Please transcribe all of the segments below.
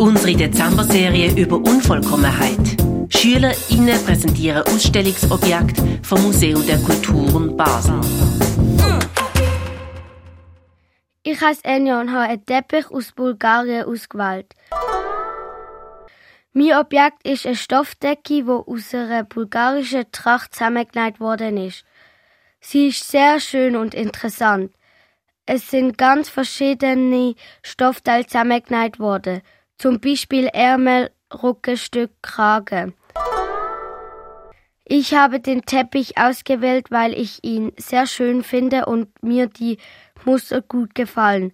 Unsere Dezember-Serie über Unvollkommenheit. SchülerInnen präsentieren Ausstellungsobjekte vom Museum der Kulturen Basel. Ich heiße Enja und habe einen Teppich aus Bulgarien ausgewählt. Mein Objekt ist eine Stoffdecke, die aus einer bulgarischen Tracht zusammengenäht worden ist. Sie ist sehr schön und interessant. Es sind ganz verschiedene Stoffteile zusammengenäht worden, zum Beispiel Ärmel, Rückenstück, Kragen. Ich habe den Teppich ausgewählt, weil ich ihn sehr schön finde und mir die Muster gut gefallen.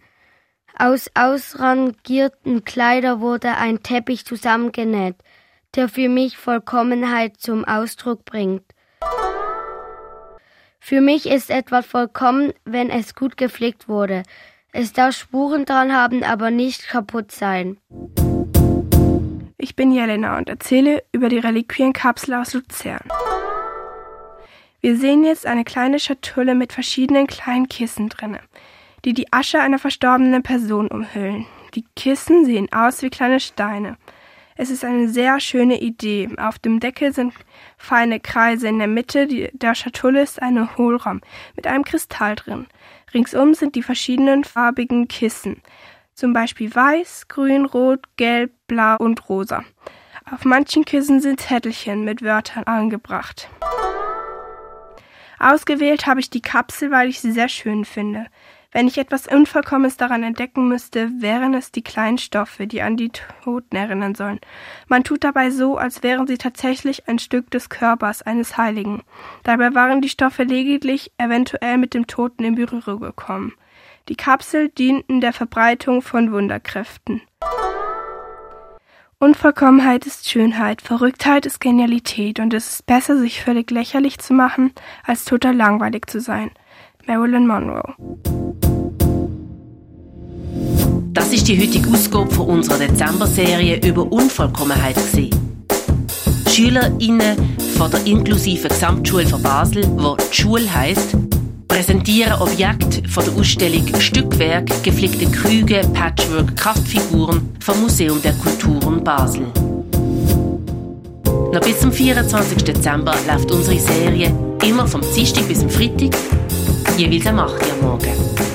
Aus ausrangierten Kleidern wurde ein Teppich zusammengenäht, der für mich Vollkommenheit zum Ausdruck bringt. Für mich ist etwas vollkommen, wenn es gut gepflegt wurde. Es darf Spuren dran haben, aber nicht kaputt sein. Ich bin Jelena und erzähle über die Reliquienkapsel aus Luzern. Wir sehen jetzt eine kleine Schatulle mit verschiedenen kleinen Kissen drinne die die Asche einer verstorbenen Person umhüllen. Die Kissen sehen aus wie kleine Steine. Es ist eine sehr schöne Idee. Auf dem Deckel sind feine Kreise. In der Mitte der Schatulle ist ein Hohlraum mit einem Kristall drin. Ringsum sind die verschiedenen farbigen Kissen. Zum Beispiel weiß, grün, rot, gelb, blau und rosa. Auf manchen Kissen sind Zettelchen mit Wörtern angebracht. Ausgewählt habe ich die Kapsel, weil ich sie sehr schön finde. Wenn ich etwas Unvollkommenes daran entdecken müsste, wären es die kleinen Stoffe, die an die Toten erinnern sollen. Man tut dabei so, als wären sie tatsächlich ein Stück des Körpers eines Heiligen. Dabei waren die Stoffe lediglich eventuell mit dem Toten in Berührung gekommen. Die Kapsel dienten der Verbreitung von Wunderkräften. Unvollkommenheit ist Schönheit, Verrücktheit ist Genialität und es ist besser, sich völlig lächerlich zu machen, als total langweilig zu sein. Marilyn Monroe. Das ist die heutige Ausgabe von unserer Dezember-Serie über Unvollkommenheit. SchülerInnen von der inklusiven Gesamtschule von Basel, wo die Schule heisst, präsentieren Objekte von der Ausstellung Stückwerk, gepflegte Krüge, Patchwork, Kraftfiguren vom Museum der Kulturen Basel. Noch bis zum 24. Dezember läuft unsere Serie immer vom Dienstag bis zum Freitag jeweils am 8 Uhr morgen.